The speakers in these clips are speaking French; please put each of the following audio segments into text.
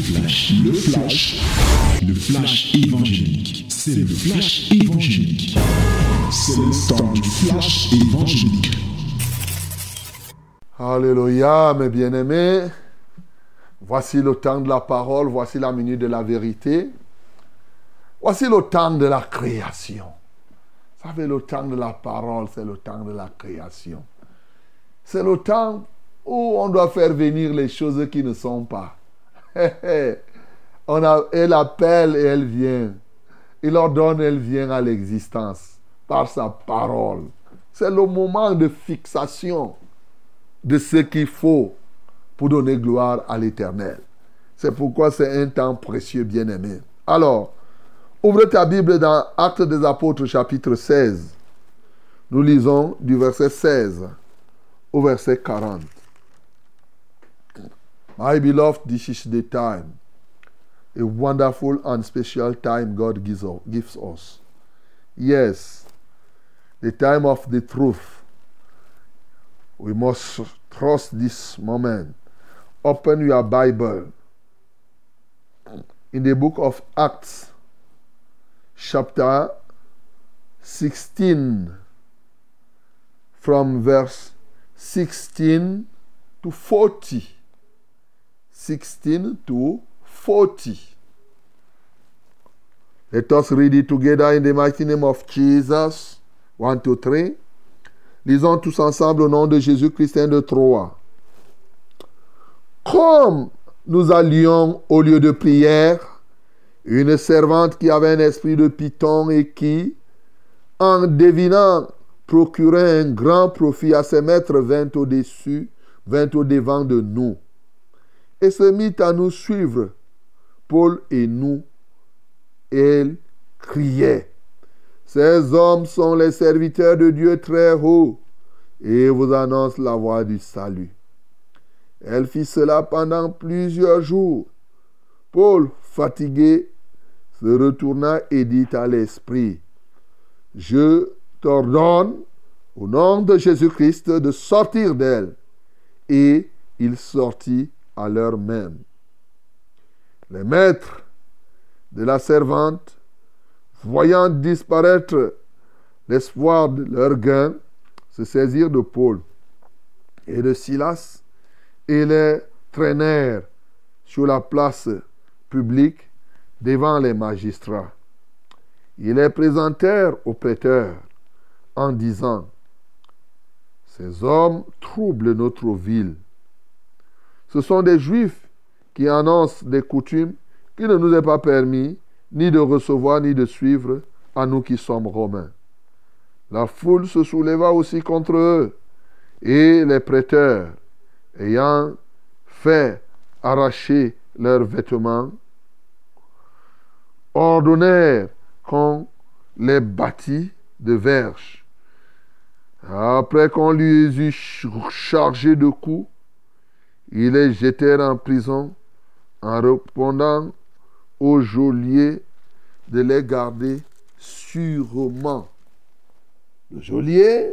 flash, le flash, le flash évangélique. C'est le flash évangélique. C'est le temps du flash évangélique. Alléluia, mes bien-aimés. Voici le temps de la parole, voici la minute de la vérité. Voici le temps de la création. Vous savez, le temps de la parole, c'est le temps de la création. C'est le temps où on doit faire venir les choses qui ne sont pas. on elle appelle et elle vient. Il ordonne, elle vient à l'existence par sa parole. C'est le moment de fixation de ce qu'il faut pour donner gloire à l'Éternel. C'est pourquoi c'est un temps précieux, bien-aimé. Alors, ouvre ta Bible dans Actes des Apôtres, chapitre 16. Nous lisons du verset 16 au verset 40. My beloved, this is the time, a wonderful and special time God gives us. Yes, the time of the truth. We must trust this moment. Open your Bible in the book of Acts, chapter 16, from verse 16 to 40. 16 to 40. Let us read it together in the mighty name of Jesus. 1, 2, 3. Lisons tous ensemble au nom de Jésus-Christ de Troie. Comme nous allions au lieu de prière, une servante qui avait un esprit de python et qui, en devinant, procurait un grand profit à ses maîtres, vint au-dessus, vint au-devant de nous et se mit à nous suivre. Paul et nous, elle criait. Ces hommes sont les serviteurs de Dieu très haut et vous annoncent la voie du salut. Elle fit cela pendant plusieurs jours. Paul, fatigué, se retourna et dit à l'Esprit, Je t'ordonne, au nom de Jésus-Christ, de sortir d'elle. Et il sortit à l'heure même. Les maîtres de la servante, voyant disparaître l'espoir de leur gain, se saisirent de Paul et de Silas et les traînèrent sur la place publique devant les magistrats. Ils les présentèrent aux prêteurs en disant, Ces hommes troublent notre ville ce sont des juifs qui annoncent des coutumes qui ne nous est pas permis ni de recevoir ni de suivre à nous qui sommes romains. La foule se souleva aussi contre eux et les prêteurs, ayant fait arracher leurs vêtements, ordonnèrent qu'on les bâtît de verges. Après qu'on lui eut chargé de coups, ils les jetèrent en prison en répondant au geôlier de les garder sûrement. Le geôlier,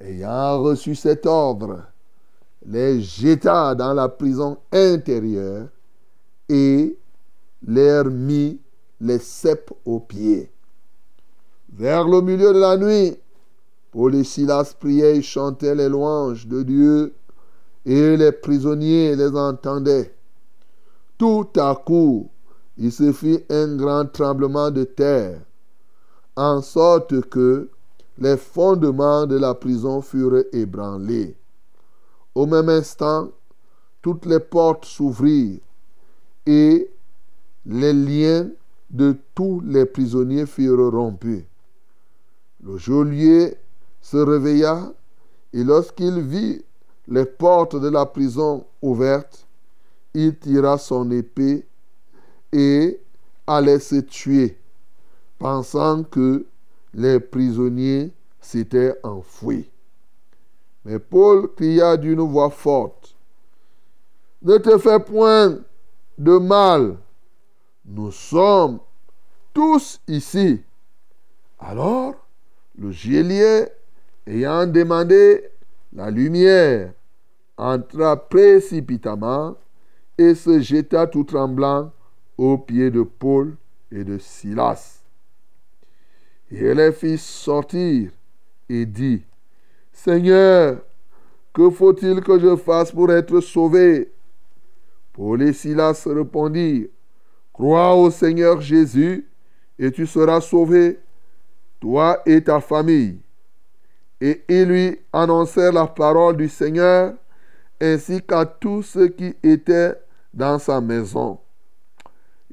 ayant reçu cet ordre, les jeta dans la prison intérieure et leur mit les cèpes aux pieds. Vers le milieu de la nuit, Paul et Silas priaient et chantaient les louanges de Dieu et les prisonniers les entendaient. Tout à coup, il se fit un grand tremblement de terre, en sorte que les fondements de la prison furent ébranlés. Au même instant, toutes les portes s'ouvrirent et les liens de tous les prisonniers furent rompus. Le geôlier se réveilla et lorsqu'il vit les portes de la prison ouvertes, il tira son épée et allait se tuer, pensant que les prisonniers s'étaient enfouis. Mais Paul cria d'une voix forte, Ne te fais point de mal, nous sommes tous ici. Alors, le geôlier, ayant demandé la lumière entra précipitamment et se jeta tout tremblant aux pieds de Paul et de Silas. Et les fit sortir et dit, Seigneur, que faut-il que je fasse pour être sauvé? Paul et Silas répondirent, Crois au Seigneur Jésus et tu seras sauvé, toi et ta famille. Et ils lui annoncèrent la parole du Seigneur ainsi qu'à tous ceux qui étaient dans sa maison.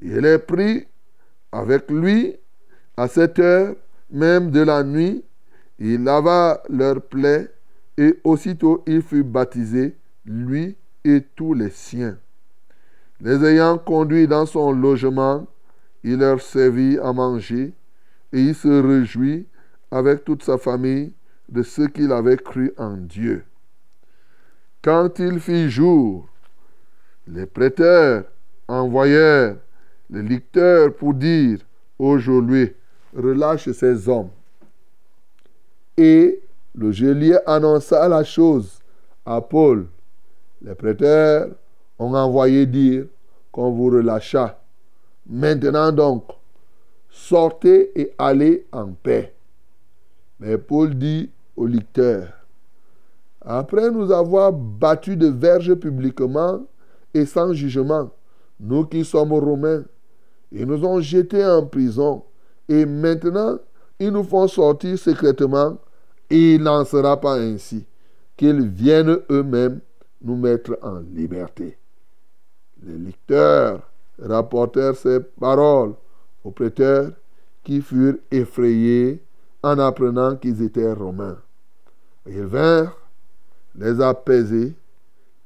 Il les prit avec lui à cette heure même de la nuit. Il lava leurs plaies et aussitôt il fut baptisé, lui et tous les siens. Les ayant conduits dans son logement, il leur servit à manger et il se réjouit avec toute sa famille de ce qu'il avait cru en Dieu. Quand il fit jour, les prêteurs envoyèrent les licteurs pour dire aujourd'hui, relâche ces hommes. Et le geôlier annonça la chose à Paul. Les prêteurs ont envoyé dire qu'on vous relâcha. Maintenant donc, sortez et allez en paix. Mais Paul dit au licteur, après nous avoir battus de verge publiquement et sans jugement, nous qui sommes romains, ils nous ont jetés en prison et maintenant ils nous font sortir secrètement et il n'en sera pas ainsi qu'ils viennent eux-mêmes nous mettre en liberté. Les lecteurs rapportèrent ces paroles aux prêteurs qui furent effrayés en apprenant qu'ils étaient romains. Ils vinrent les apaiser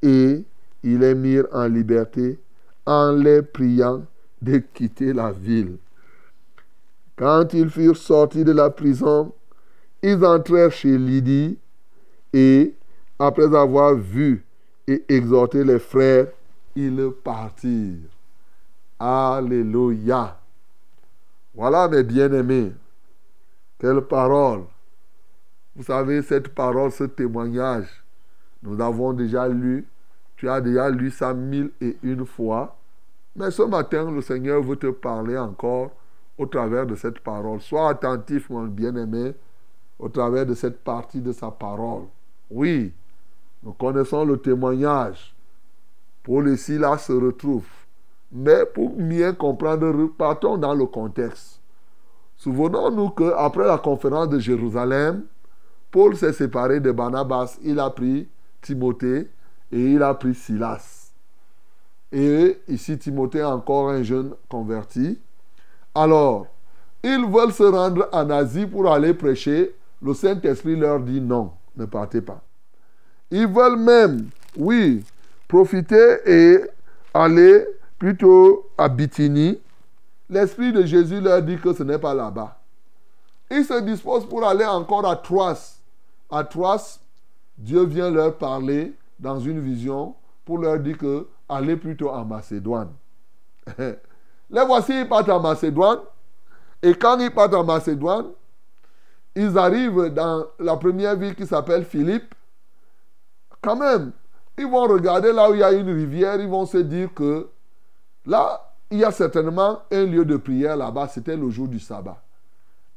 et ils les mirent en liberté en les priant de quitter la ville. Quand ils furent sortis de la prison, ils entrèrent chez Lydie et, après avoir vu et exhorté les frères, ils partirent. Alléluia. Voilà mes bien-aimés. Quelle parole. Vous savez, cette parole, ce témoignage, nous avons déjà lu. Tu as déjà lu ça mille et une fois. Mais ce matin, le Seigneur veut te parler encore au travers de cette parole. Sois attentif, mon bien-aimé, au travers de cette partie de sa parole. Oui, nous connaissons le témoignage. Paul et Silas se retrouvent. Mais pour mieux comprendre, partons dans le contexte. Souvenons-nous qu'après la conférence de Jérusalem, Paul s'est séparé de Barnabas. Il a pris Timothée et il a pris Silas. Et ici, Timothée encore un jeune converti. Alors, ils veulent se rendre en Asie pour aller prêcher. Le Saint-Esprit leur dit non, ne partez pas. Ils veulent même, oui, profiter et aller plutôt à Bithynie. L'Esprit de Jésus leur dit que ce n'est pas là-bas. Ils se disposent pour aller encore à Troas. À Troas, Dieu vient leur parler dans une vision pour leur dire que allez plutôt en Macédoine. Les voici, ils partent en Macédoine. Et quand ils partent en Macédoine, ils arrivent dans la première ville qui s'appelle Philippe. Quand même, ils vont regarder là où il y a une rivière, ils vont se dire que là, il y a certainement un lieu de prière là-bas. C'était le jour du sabbat.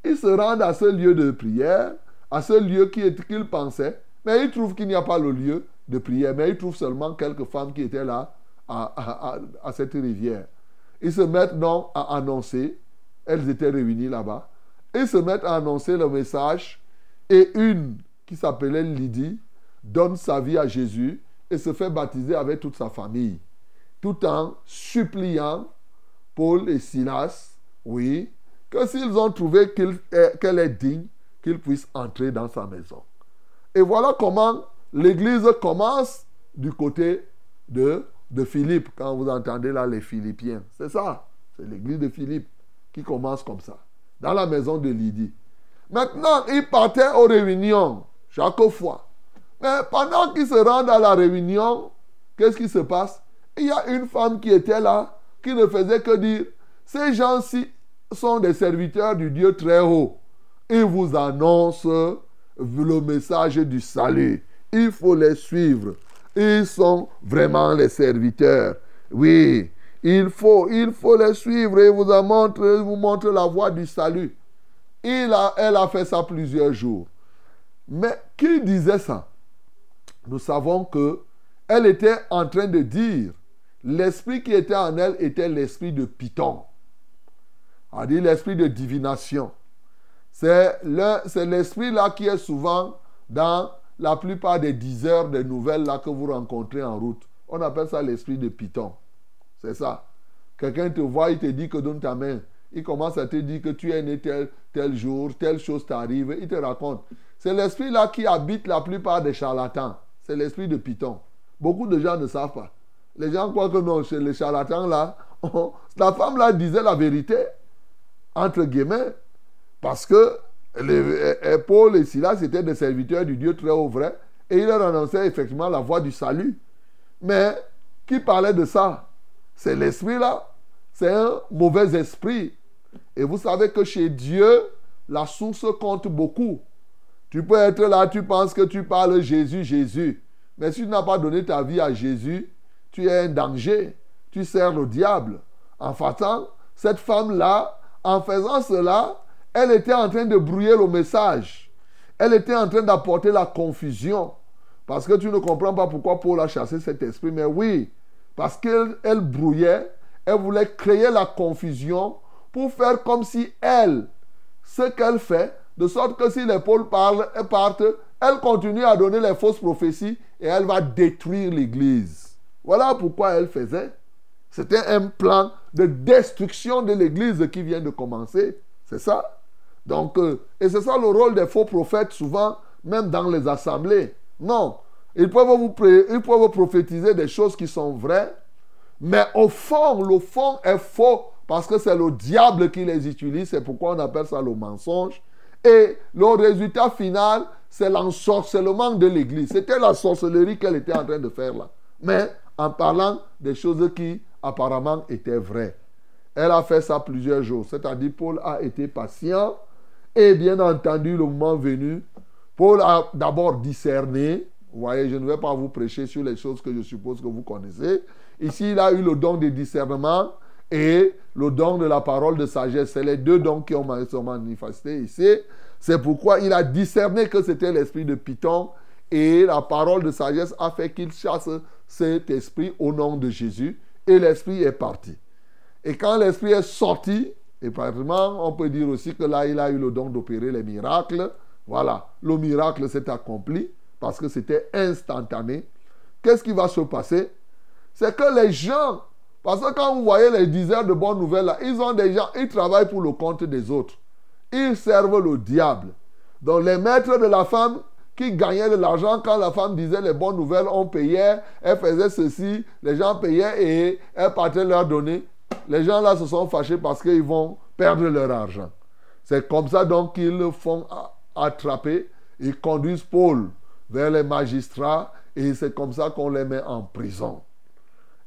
Ils se rendent à ce lieu de prière, à ce lieu qu'ils pensaient, mais ils trouvent qu'il n'y a pas le lieu de prière, mais ils trouvent seulement quelques femmes qui étaient là à, cette rivière. Ils se mettent donc à annoncer, elles étaient réunies là-bas, ils se mettent à annoncer le message et une qui s'appelait Lydie donne sa vie à Jésus et se fait baptiser avec toute sa famille, tout en suppliant Paul et Silas, oui, que s'ils ont trouvé qu'elle est digne, qu'ils puissent entrer dans sa maison. Et voilà comment l'église commence du côté de de Philippe, quand vous entendez là les Philippiens. C'est ça. C'est l'église de Philippe qui commence comme ça. Dans la maison de Lydie. Maintenant, ils partaient aux réunions chaque fois. Mais pendant qu'ils se rendent à la réunion, qu'est-ce qui se passe? Il y a une femme qui était là, qui ne faisait que dire, ces gens-ci sont des serviteurs du Dieu très haut. Ils vous annoncent le message du salut. Il faut les suivre. Ils sont vraiment les serviteurs. Oui, il faut, il les suivre et vous montre, vous montre la voie du salut. Il a, elle a fait ça plusieurs jours. Mais qui disait ça? Nous savons que elle était en train de dire, l'esprit qui était en elle était l'esprit de Python. On dit l'esprit de divination. C'est l'esprit là qui est souvent dans la plupart des 10 heures nouvelles là que vous rencontrez en route. On appelle ça l'esprit de Python. C'est ça. Quelqu'un te voit, il te dit que donne ta main. Il commence à te dire que tu es né tel, tel jour, telle chose t'arrive. Il te raconte. C'est l'esprit là qui habite la plupart des charlatans. C'est l'esprit de Python. Beaucoup de gens ne savent pas. Les gens croient que non, chez les charlatans là, la femme là disait la vérité, entre guillemets, parce que les, Paul et Silas étaient des serviteurs du Dieu très haut vrai, et il leur annonçait effectivement la voie du salut. Mais qui parlait de ça? C'est l'esprit là. C'est un mauvais esprit. Et vous savez que chez Dieu, la source compte beaucoup. Tu peux être là, tu penses que tu parles Jésus, Jésus. Mais si tu n'as pas donné ta vie à Jésus, tu es un danger. Tu sers le diable. En faisant, cette femme-là, en faisant cela, elle était en train de brouiller le message. Elle était en train d'apporter la confusion. Parce que tu ne comprends pas pourquoi Paul a chassé cet esprit. Mais oui, parce qu'elle brouillait, elle voulait créer la confusion pour faire comme si elle, ce qu'elle fait, de sorte que si les Paul parlent, et partent, elle continue à donner les fausses prophéties et elle va détruire l'Église. Voilà pourquoi elle faisait. C'était un plan de destruction de l'Église qui vient de commencer. C'est ça? Donc, euh, et c'est ça le rôle des faux prophètes, souvent, même dans les assemblées. Non. Ils peuvent, vous, ils peuvent prophétiser des choses qui sont vraies, mais au fond, le fond est faux parce que c'est le diable qui les utilise. C'est pourquoi on appelle ça le mensonge. Et le résultat final, c'est l'ensorcellement de l'Église. C'était la sorcellerie qu'elle était en train de faire là. Mais en parlant des choses qui apparemment étaient vraies. Elle a fait ça plusieurs jours. C'est-à-dire, Paul a été patient. Et bien entendu, le moment venu, Paul a d'abord discerné. Vous voyez, je ne vais pas vous prêcher sur les choses que je suppose que vous connaissez. Ici, il a eu le don de discernement et le don de la parole de sagesse. C'est les deux dons qui ont manifesté ici. C'est pourquoi il a discerné que c'était l'esprit de Python et la parole de sagesse a fait qu'il chasse cet esprit au nom de Jésus et l'esprit est parti. Et quand l'esprit est sorti, et pratiquement on peut dire aussi que là il a eu le don d'opérer les miracles. Voilà, le miracle s'est accompli parce que c'était instantané. Qu'est-ce qui va se passer? C'est que les gens, parce que quand vous voyez les diseurs de bonnes nouvelles, là, ils ont des gens, ils travaillent pour le compte des autres. Ils servent le diable. Donc les maîtres de la femme qui gagnaient de l'argent quand la femme disait les bonnes nouvelles, on payait, elle faisait ceci, les gens payaient et elle partait leur donner. Les gens là se sont fâchés parce qu'ils vont perdre leur argent. C'est comme ça donc qu'ils font attraper, ils conduisent Paul vers les magistrats et c'est comme ça qu'on les met en prison.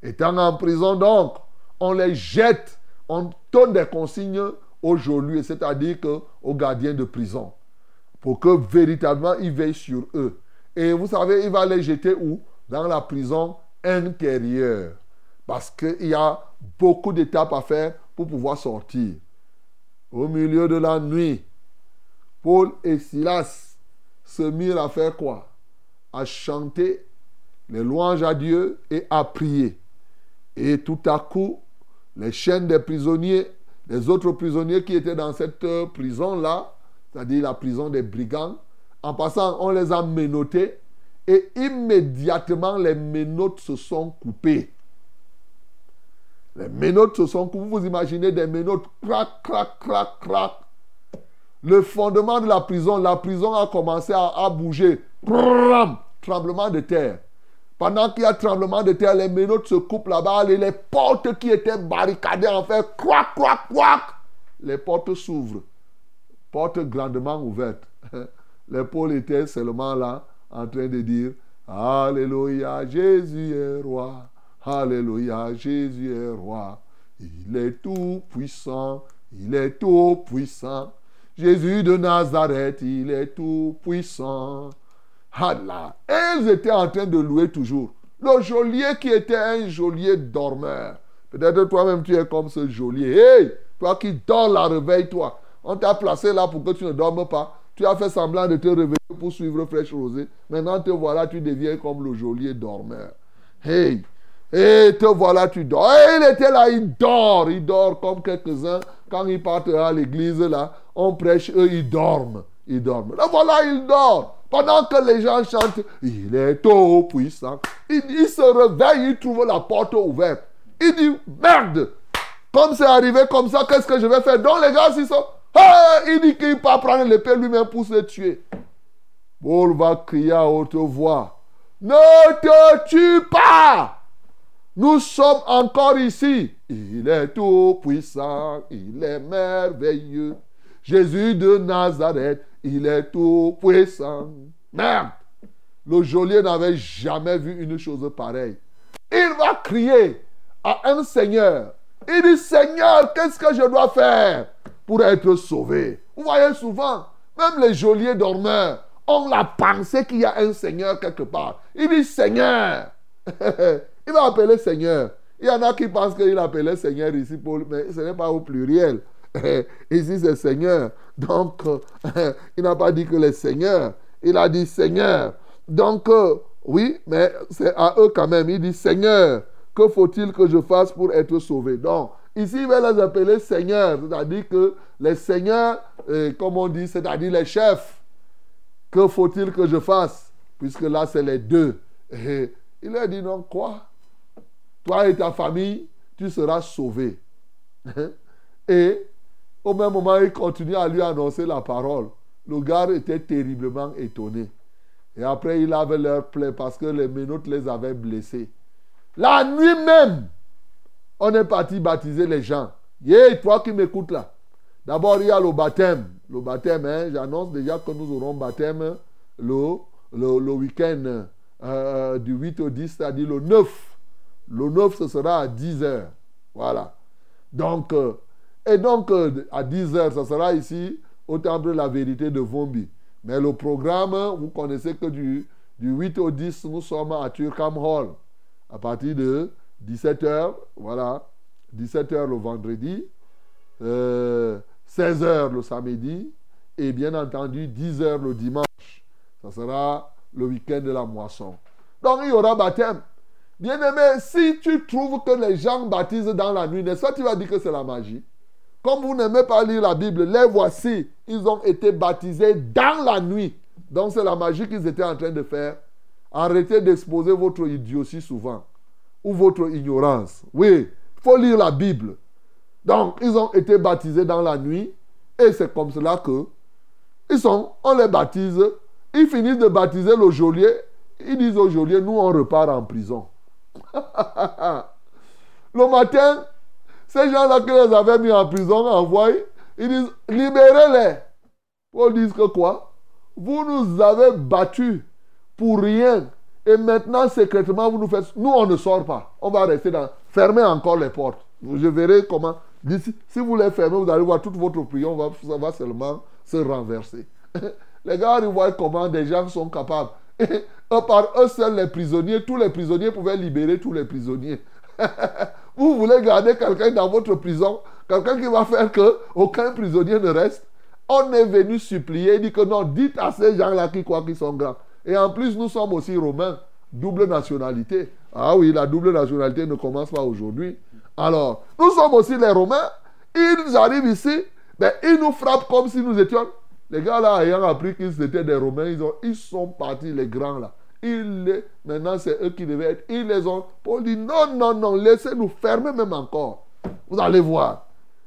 Étant en prison donc, on les jette, on donne des consignes aujourd'hui, c'est-à-dire aux gardiens de prison, pour que véritablement ils veillent sur eux. Et vous savez, il va les jeter où? Dans la prison intérieure. Parce qu'il y a beaucoup d'étapes à faire pour pouvoir sortir. Au milieu de la nuit, Paul et Silas se mirent à faire quoi? À chanter les louanges à Dieu et à prier. Et tout à coup, les chaînes des prisonniers les autres prisonniers qui étaient dans cette euh, prison-là, c'est-à-dire la prison des brigands, en passant, on les a menottés et immédiatement les menottes se sont coupées. Les menottes se sont coupées. Vous imaginez des menottes, crac, crac, crac, crac. Le fondement de la prison, la prison a commencé à, bouger. tremblement de terre. Pendant qu'il y a tremblement de terre, les menottes se coupent là-bas les portes qui étaient barricadées en fait, croac, croac, croac, les portes s'ouvrent. Portes grandement ouvertes. Les Paul étaient seulement là en train de dire Alléluia, Jésus est roi. Alléluia, Jésus est roi. Il est tout puissant. Il est tout puissant. Jésus de Nazareth, il est tout puissant. Allah. Elles étaient en train de louer toujours. Le geôlier qui était un geôlier dormeur. Peut-être toi-même tu es comme ce geôlier. Hey, toi qui dors la réveille-toi. On t'a placé là pour que tu ne dormes pas. Tu as fait semblant de te réveiller pour suivre Fraîche Rosée. Maintenant te voilà, tu deviens comme le geôlier dormeur. Hey, et te voilà, tu dors. Et il était là, il dort. Il dort comme quelques-uns. Quand ils partent à l'église, là, on prêche, eux, ils dorment. Ils dorment. Là, voilà, il dort. Pendant que les gens chantent, il est tout puissant. Il, il se réveille, il trouve la porte ouverte. Il dit, merde, comme c'est arrivé comme ça, qu'est-ce que je vais faire? Donc les gars, ils sont... il dit qu'il peut prendre l'épée lui-même pour se tuer. Paul va crier à haute voix. Ne te tue pas. Nous sommes encore ici. Il est tout puissant. Il est merveilleux. Jésus de Nazareth. Il est tout puissant. Merde. Le geôlier n'avait jamais vu une chose pareille. Il va crier à un Seigneur. Il dit, Seigneur, qu'est-ce que je dois faire pour être sauvé? Vous voyez souvent, même les geôliers dormeurs ont la pensée qu'il y a un Seigneur quelque part. Il dit, Seigneur. il va appeler Seigneur. Il y en a qui pensent qu'il appelait Seigneur ici, mais ce n'est pas au pluriel. Ici, c'est Seigneur. Donc, il n'a pas dit que les seigneurs. Il a dit Seigneur. Donc, euh, oui, mais c'est à eux quand même. Il dit Seigneur, que faut-il que je fasse pour être sauvé? Donc, ici, il va les appeler seigneurs, c'est-à-dire que les seigneurs, euh, comme on dit, c'est-à-dire les chefs. Que faut-il que je fasse? Puisque là, c'est les deux. Il a dit non, quoi? Toi et ta famille, tu seras sauvé. Et au même moment, il continue à lui annoncer la parole. Le gars était terriblement étonné. Et après, il avait leur plaie parce que les menottes les avaient blessés. La nuit même, on est parti baptiser les gens. Yeah, toi qui m'écoutes là. D'abord, il y a le baptême. Le baptême, hein, j'annonce déjà que nous aurons baptême le, le, week-end euh, du 8 au 10, c'est-à-dire le 9. Le 9, ce sera à 10 heures. Voilà. Donc, euh, et donc, euh, à 10 heures, ce sera ici au temple de la vérité de Vombi. Mais le programme, vous connaissez que du, du 8 au 10, nous sommes à Turkham Hall à partir de 17h, voilà, 17h le vendredi, 16h euh, le samedi et bien entendu 10h le dimanche. Ça sera le week-end de la moisson. Donc il y aura baptême. Bien aimé, si tu trouves que les gens baptisent dans la nuit, n'est-ce pas tu vas dire que c'est la magie Comme vous n'aimez pas lire la Bible, les voici, ils ont été baptisés dans la nuit. Donc c'est la magie qu'ils étaient en train de faire Arrêtez d'exposer votre idiotie souvent ou votre ignorance. Oui, il faut lire la Bible. Donc, ils ont été baptisés dans la nuit et c'est comme cela que ils sont, on les baptise, ils finissent de baptiser le geôlier, ils disent au geôlier, nous on repart en prison. le matin, ces gens-là qui les avaient mis en prison, envoyés, ils disent, libérez-les. Paul dit que quoi? Vous nous avez battus pour rien. Et maintenant, secrètement, vous nous faites. Nous, on ne sort pas. On va rester dans. Fermez encore les portes. Je verrai comment. Si vous les fermez, vous allez voir toute votre prière, ça va seulement se renverser. les gars, ils voient comment des gens sont capables. Et par eux seuls, les prisonniers, tous les prisonniers pouvaient libérer tous les prisonniers. vous voulez garder quelqu'un dans votre prison, quelqu'un qui va faire que aucun prisonnier ne reste? On est venu supplier, il dit que non, dites à ces gens-là qui croient qu'ils sont grands. Et en plus, nous sommes aussi romains, double nationalité. Ah oui, la double nationalité ne commence pas aujourd'hui. Alors, nous sommes aussi les Romains. Ils arrivent ici, mais ils nous frappent comme si nous étions. Les gars là, ayant appris qu'ils étaient des Romains, ils, ont, ils sont partis, les grands là. Ils maintenant, c'est eux qui devaient être. Ils les ont. Paul dit non, non, non, laissez-nous fermer même encore. Vous allez voir.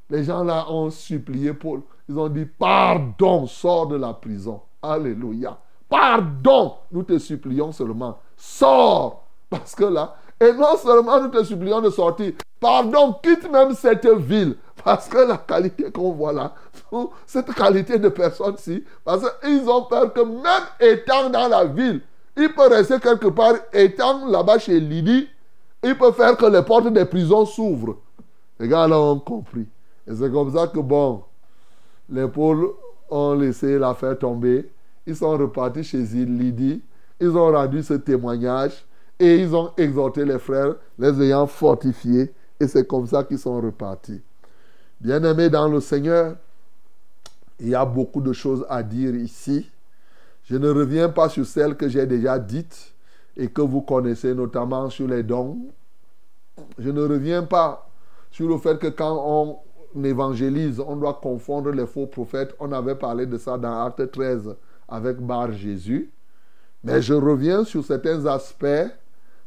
Les gens là ont supplié Paul. Ils ont dit pardon, sors de la prison. Alléluia. Pardon, nous te supplions seulement. Sors. Parce que là, et non seulement nous te supplions de sortir, pardon, quitte même cette ville. Parce que la qualité qu'on voit là, cette qualité de personnes-ci, parce qu'ils ont peur que même étant dans la ville, il peut rester quelque part, étant là-bas chez Lydie, il peut faire que les portes des prisons s'ouvrent. Les gars là ont compris. Et c'est comme ça que, bon, les Pauls ont laissé l'affaire tomber. Ils sont repartis chez Lydie. Ils ont rendu ce témoignage. Et ils ont exhorté les frères, les ayant fortifiés. Et c'est comme ça qu'ils sont repartis. Bien-aimés dans le Seigneur, il y a beaucoup de choses à dire ici. Je ne reviens pas sur celles que j'ai déjà dites et que vous connaissez, notamment sur les dons. Je ne reviens pas sur le fait que quand on évangélise, on doit confondre les faux prophètes. On avait parlé de ça dans Acte 13 avec Bar Jésus. Mais je reviens sur certains aspects,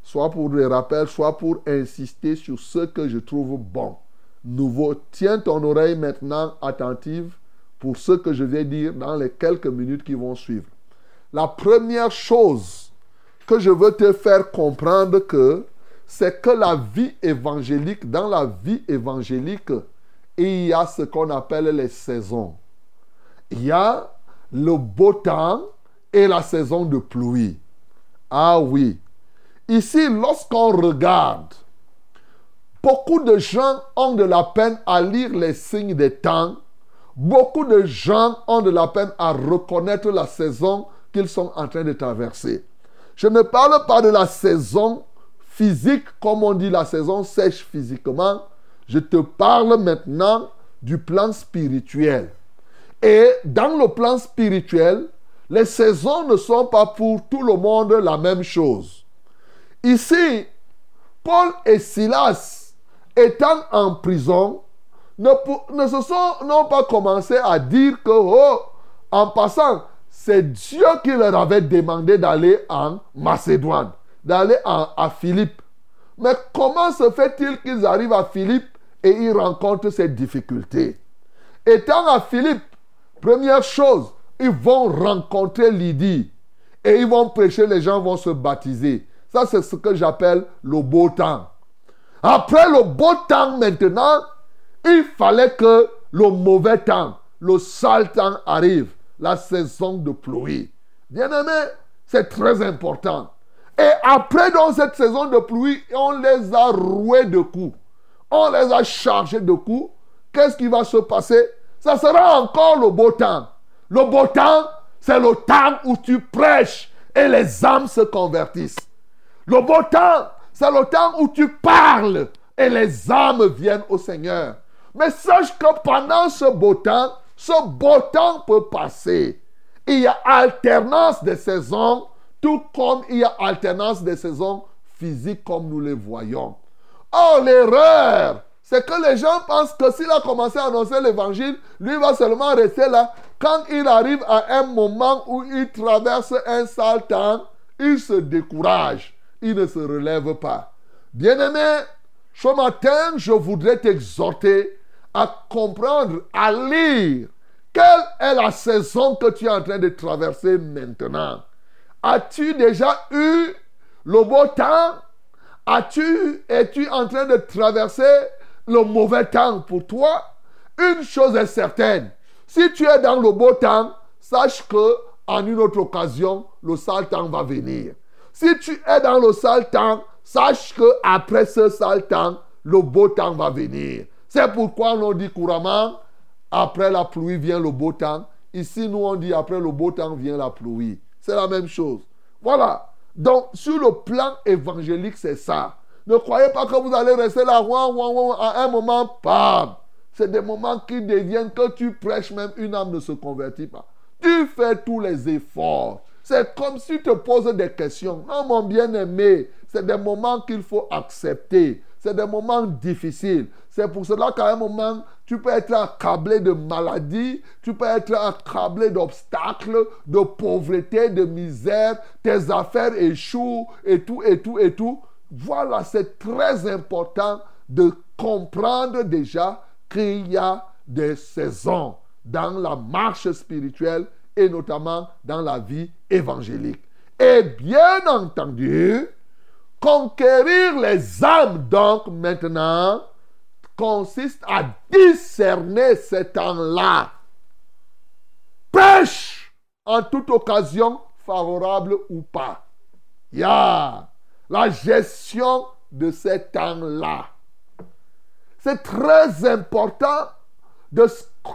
soit pour des rappels, soit pour insister sur ce que je trouve bon. Nouveau, tiens ton oreille maintenant attentive pour ce que je vais dire dans les quelques minutes qui vont suivre. La première chose que je veux te faire comprendre que c'est que la vie évangélique, dans la vie évangélique, il y a ce qu'on appelle les saisons. Il y a le beau temps et la saison de pluie. Ah oui. Ici, lorsqu'on regarde, beaucoup de gens ont de la peine à lire les signes des temps. Beaucoup de gens ont de la peine à reconnaître la saison qu'ils sont en train de traverser. Je ne parle pas de la saison physique, comme on dit la saison sèche physiquement. Je te parle maintenant du plan spirituel. Et dans le plan spirituel, les saisons ne sont pas pour tout le monde la même chose. Ici, Paul et Silas, étant en prison, ne, se sont n'ont pas commencé à dire que, oh, en passant, c'est Dieu qui leur avait demandé d'aller en Macédoine, d'aller à Philippe. Mais comment se fait-il qu'ils arrivent à Philippe et ils rencontrent ces difficultés? Étant à Philippe, première chose, ils vont rencontrer Lydie et ils vont prêcher, les gens vont se baptiser. Ça, c'est ce que j'appelle le beau temps. Après le beau temps maintenant, il fallait que le mauvais temps, le sale temps arrive la saison de pluie. Bien-aimé, c'est très important. Et après, dans cette saison de pluie, on les a roués de coups. On les a chargés de coups. Qu'est-ce qui va se passer? Ça sera encore le beau temps. Le beau temps, c'est le temps où tu prêches et les âmes se convertissent. Le beau temps, c'est le temps où tu parles et les âmes viennent au Seigneur. Mais sache que pendant ce beau temps, ce beau temps peut passer. Il y a alternance des saisons, tout comme il y a alternance des saisons physiques comme nous les voyons. Or, l'erreur, c'est que les gens pensent que s'il a commencé à annoncer l'évangile, lui va seulement rester là. Quand il arrive à un moment où il traverse un sale temps, il se décourage. Il ne se relève pas. Bien-aimé, ce matin, je voudrais t'exhorter à comprendre, à lire quelle est la saison que tu es en train de traverser maintenant. As-tu déjà eu le beau temps? As-tu, es-tu en train de traverser le mauvais temps pour toi? Une chose est certaine, si tu es dans le beau temps, sache que en une autre occasion, le sale temps va venir. Si tu es dans le sale temps, sache que après ce sale temps, le beau temps va venir. C'est pourquoi on dit couramment, après la pluie vient le beau temps. Ici, nous, on dit après le beau temps vient la pluie. C'est la même chose. Voilà. Donc, sur le plan évangélique, c'est ça. Ne croyez pas que vous allez rester là, à un moment, pas. C'est des moments qui deviennent que tu prêches, même une âme ne se convertit pas. Tu fais tous les efforts. C'est comme si tu te poses des questions. Non, mon bien-aimé, c'est des moments qu'il faut accepter. C'est des moments difficiles. C'est pour cela qu'à un moment, tu peux être accablé de maladies, tu peux être accablé d'obstacles, de pauvreté, de misère, tes affaires échouent et tout, et tout, et tout. Voilà, c'est très important de comprendre déjà qu'il y a des saisons dans la marche spirituelle et notamment dans la vie évangélique. Et bien entendu, conquérir les âmes, donc maintenant, consiste à discerner ces temps-là. Pêche en toute occasion, favorable ou pas. Il y a la gestion de ces temps-là. C'est très important de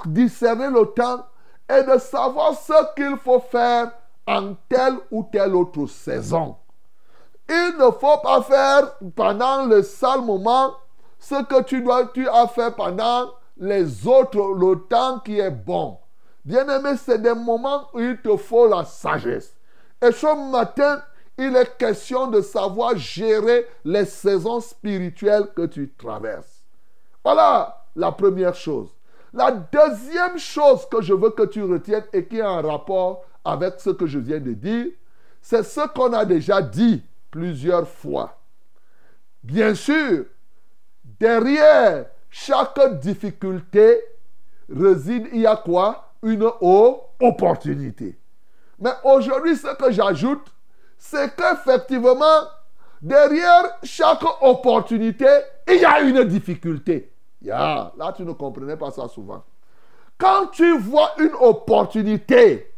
discerner le temps et de savoir ce qu'il faut faire en telle ou telle autre saison. Il ne faut pas faire pendant le sale moment ce que tu dois, tu as fait pendant les autres, le temps qui est bon. Bien-aimé, c'est des moments où il te faut la sagesse. Et ce matin, il est question de savoir gérer les saisons spirituelles que tu traverses. Voilà la première chose. La deuxième chose que je veux que tu retiennes et qui a un rapport avec ce que je viens de dire, c'est ce qu'on a déjà dit plusieurs fois. Bien sûr, derrière chaque difficulté réside, il y a quoi? Une opportunité. Mais aujourd'hui, ce que j'ajoute, c'est qu'effectivement, derrière chaque opportunité, il y a une difficulté. Là, tu ne comprenais pas ça souvent. Quand tu vois une opportunité,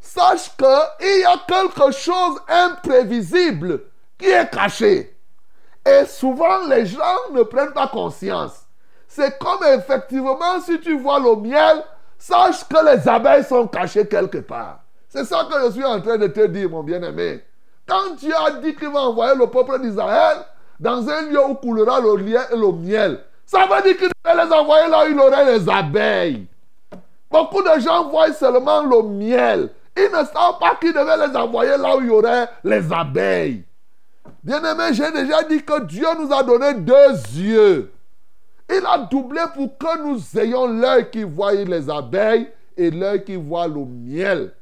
sache qu'il y a quelque chose imprévisible qui est caché. Et souvent, les gens ne prennent pas conscience. C'est comme effectivement, si tu vois le miel, sache que les abeilles sont cachées quelque part. C'est ça que je suis en train de te dire, mon bien-aimé. Quand tu as dit qu'il va envoyer le peuple d'Israël dans un lieu où coulera le, le miel, ça veut dire qu'il va les envoyer là où il aurait les abeilles. Beaucoup de gens voient seulement le miel. Ils ne savent pas qu'il devait les envoyer là où il y aurait les abeilles. Bien-aimé, j'ai déjà dit que Dieu nous a donné deux yeux. Il a doublé pour que nous ayons l'œil qui voit les abeilles et l'œil qui voit le miel.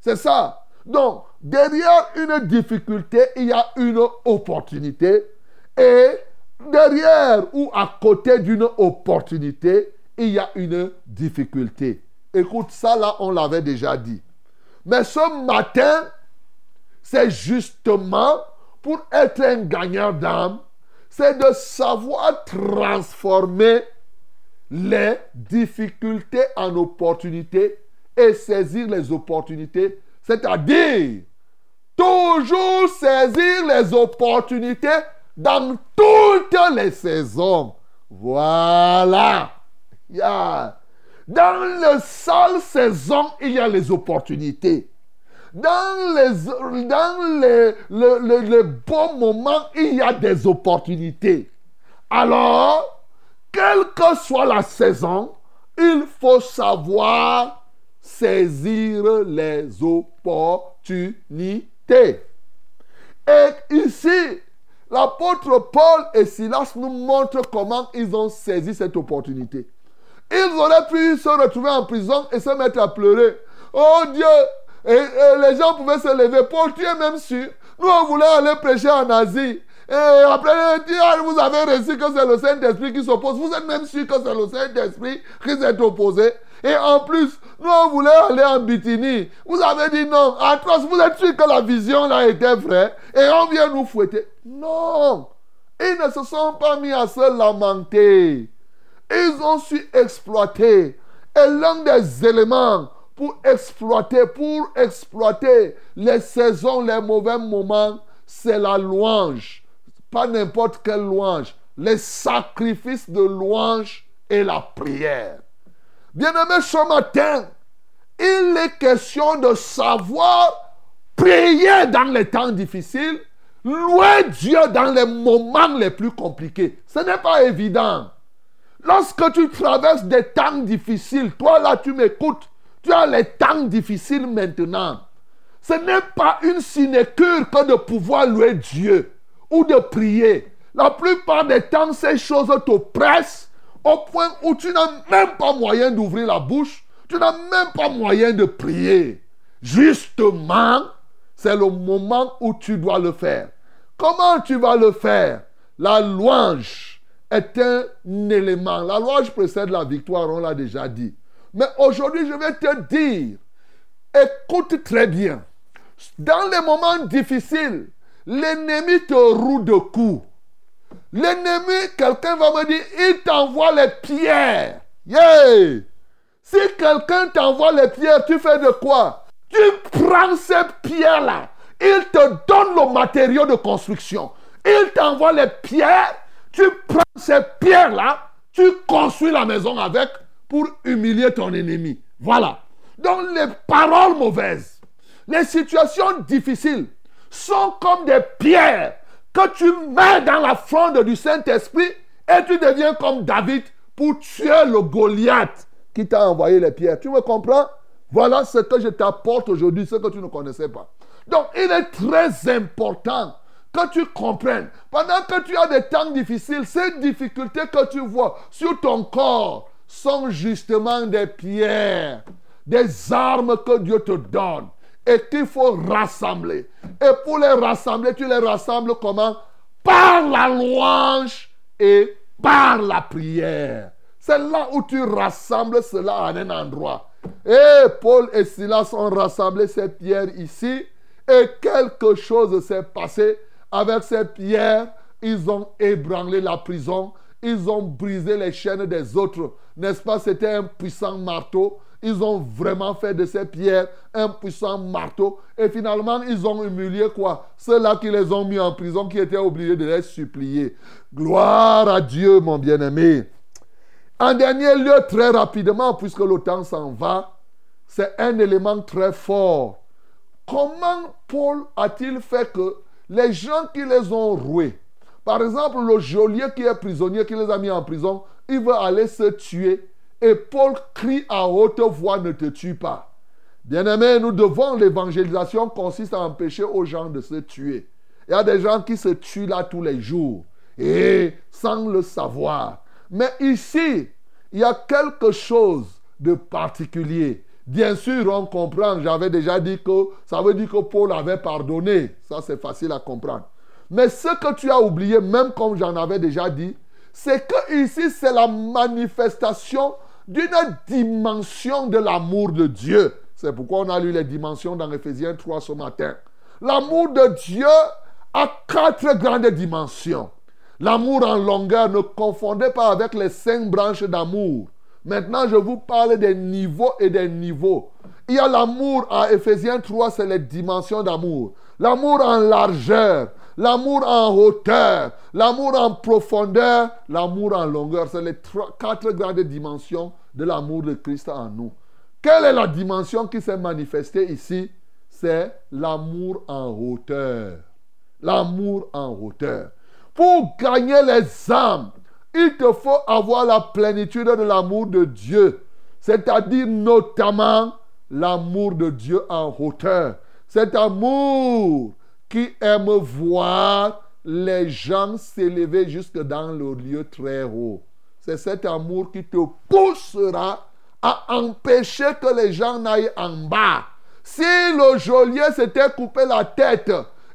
C'est ça. Donc, derrière une difficulté, il y a une opportunité. Et derrière ou à côté d'une opportunité, il y a une difficulté. Écoute, ça là, on l'avait déjà dit. Mais ce matin, c'est justement pour être un gagnant d'âme, c'est de savoir transformer les difficultés en opportunités et saisir les opportunités. C'est-à-dire, toujours saisir les opportunités dans toutes les saisons. Voilà. Dans les sales saisons, il y a les opportunités dans les, dans les, le, bons moments, il y a des opportunités. Alors, quelle que soit la saison, il faut savoir saisir les opportunités. Et ici, l'apôtre Paul et Silas nous montrent comment ils ont saisi cette opportunité. Ils auraient pu se retrouver en prison et se mettre à pleurer. Oh Dieu, les gens pouvaient se lever. Paul, tu es même sûr? Nous, on voulait aller prêcher en Asie. Et après, vous avez reçu que c'est le Saint-Esprit qui s'oppose. Vous êtes même sûr que c'est le Saint-Esprit qui s'est opposé? Et en plus, nous, on voulait aller en Bithynie. Vous avez dit non. Atroce, vous êtes sûr que la vision là était vraie? Et on vient nous fouetter. Non. Ils ne se sont pas mis à se lamenter. Ils ont su exploiter. Et l'un des éléments pour exploiter, pour exploiter les saisons, les mauvais moments, c'est la louange. Pas n'importe quelle louange. Les sacrifices de louange et la prière. Bien-aimé, ce matin, il est question de savoir prier dans les temps difficiles, louer Dieu dans les moments les plus compliqués. Ce n'est pas évident. Lorsque tu traverses des temps difficiles, toi là, tu m'écoutes, tu as les temps difficiles maintenant. Ce n'est pas une sinécure que de pouvoir louer Dieu ou de prier. La plupart des temps, ces choses te pressent au point où tu n'as même pas moyen d'ouvrir la bouche. Tu n'as même pas moyen de prier. Justement, c'est le moment où tu dois le faire. Comment tu vas le faire? La louange est un élément. La louange précède la victoire, on l'a déjà dit. Mais aujourd'hui, je vais te dire, écoute très bien. Dans les moments difficiles, l'ennemi te roue de coups. L'ennemi, quelqu'un va me dire, il t'envoie les pierres. Yeah! Si quelqu'un t'envoie les pierres, tu fais de quoi? Tu prends ces pierres-là. Il te donne le matériau de construction. Il t'envoie les pierres. Tu prends ces pierres-là. Tu construis la maison avec pour humilier ton ennemi. Voilà. Donc les paroles mauvaises, les situations difficiles sont comme des pierres que tu mets dans la fronde du Saint-Esprit et tu deviens comme David pour tuer le Goliath qui t'a envoyé les pierres. Tu me comprends? Voilà ce que je t'apporte aujourd'hui, ce que tu ne connaissais pas. Donc, il est très important que tu comprennes. Pendant que tu as des temps difficiles, ces difficultés que tu vois sur ton corps sont justement des pierres, des armes que Dieu te donne et qu'il faut rassembler. Et pour les rassembler, tu les rassembles comment? Par la louange et par la prière. C'est là où tu rassembles cela en un endroit. Et Paul et Silas ont rassemblé ces pierres ici. Et quelque chose s'est passé avec ces pierres. Ils ont ébranlé la prison. Ils ont brisé les chaînes des autres. N'est-ce pas? C'était un puissant marteau. Ils ont vraiment fait de ces pierres un puissant marteau. Et finalement, ils ont humilié quoi? Ceux-là qui les ont mis en prison, qui étaient obligés de les supplier. Gloire à Dieu, mon bien-aimé. En dernier lieu, très rapidement, puisque le temps s'en va, c'est un élément très fort. Comment Paul a-t-il fait que les gens qui les ont roués, par exemple le geôlier qui est prisonnier, qui les a mis en prison, il veut aller se tuer. Et Paul crie à haute voix, ne te tue pas. Bien-aimés, nous devons, l'évangélisation consiste à empêcher aux gens de se tuer. Il y a des gens qui se tuent là tous les jours, et sans le savoir. Mais ici, il y a quelque chose de particulier. Bien sûr, on comprend, j'avais déjà dit que ça veut dire que Paul avait pardonné. Ça, c'est facile à comprendre. Mais ce que tu as oublié, même comme j'en avais déjà dit, c'est que ici, c'est la manifestation d'une dimension de l'amour de Dieu. C'est pourquoi on a lu les dimensions dans Ephésiens 3 ce matin. L'amour de Dieu a quatre grandes dimensions. L'amour en longueur, ne confondez pas avec les cinq branches d'amour. Maintenant, je vous parle des niveaux et des niveaux. Il y a l'amour à Ephésiens 3, c'est les dimensions d'amour. L'amour en largeur, l'amour en hauteur, l'amour en profondeur, l'amour en longueur. C'est les quatre grandes dimensions de l'amour de Christ en nous. Quelle est la dimension qui s'est manifestée ici? C'est l'amour en hauteur. L'amour en hauteur. Pour gagner les âmes, il te faut avoir la plénitude de l'amour de Dieu. C'est-à-dire notamment l'amour de Dieu en hauteur. Cet amour qui aime voir les gens s'élever jusque dans le lieu très haut. C'est cet amour qui te poussera à empêcher que les gens n'aillent en bas. Si le geôlier s'était coupé la tête,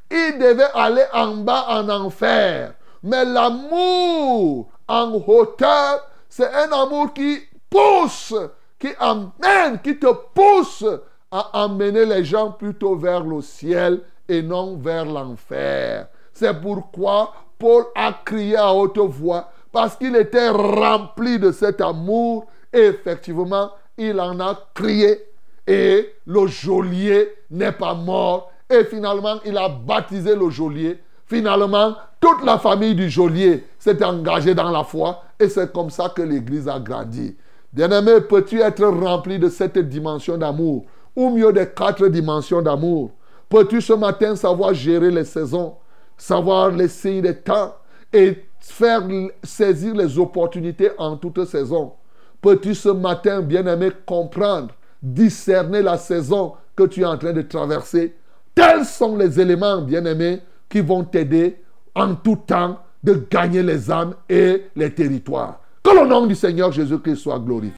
il devait aller en bas en enfer. Mais l'amour en hauteur, c'est un amour qui pousse, qui amène, qui te pousse à emmener les gens plutôt vers le ciel et non vers l'enfer. C'est pourquoi Paul a crié à haute voix, parce qu'il était rempli de cet amour, et effectivement, il en a crié, et le geôlier n'est pas mort, et finalement, il a baptisé le geôlier. Finalement, toute la famille du geôlier s'est engagée dans la foi et c'est comme ça que l'Église a grandi. Bien-aimé, peux-tu être rempli de cette dimension d'amour ou mieux des quatre dimensions d'amour? Peux-tu ce matin savoir gérer les saisons, savoir les signes des temps et faire saisir les opportunités en toute saison? Peux-tu ce matin, bien-aimé, comprendre, discerner la saison que tu es en train de traverser? Tels sont les éléments, bien-aimés, qui vont t'aider en tout temps de gagner les âmes et les territoires. Que le nom du Seigneur Jésus-Christ soit glorifié.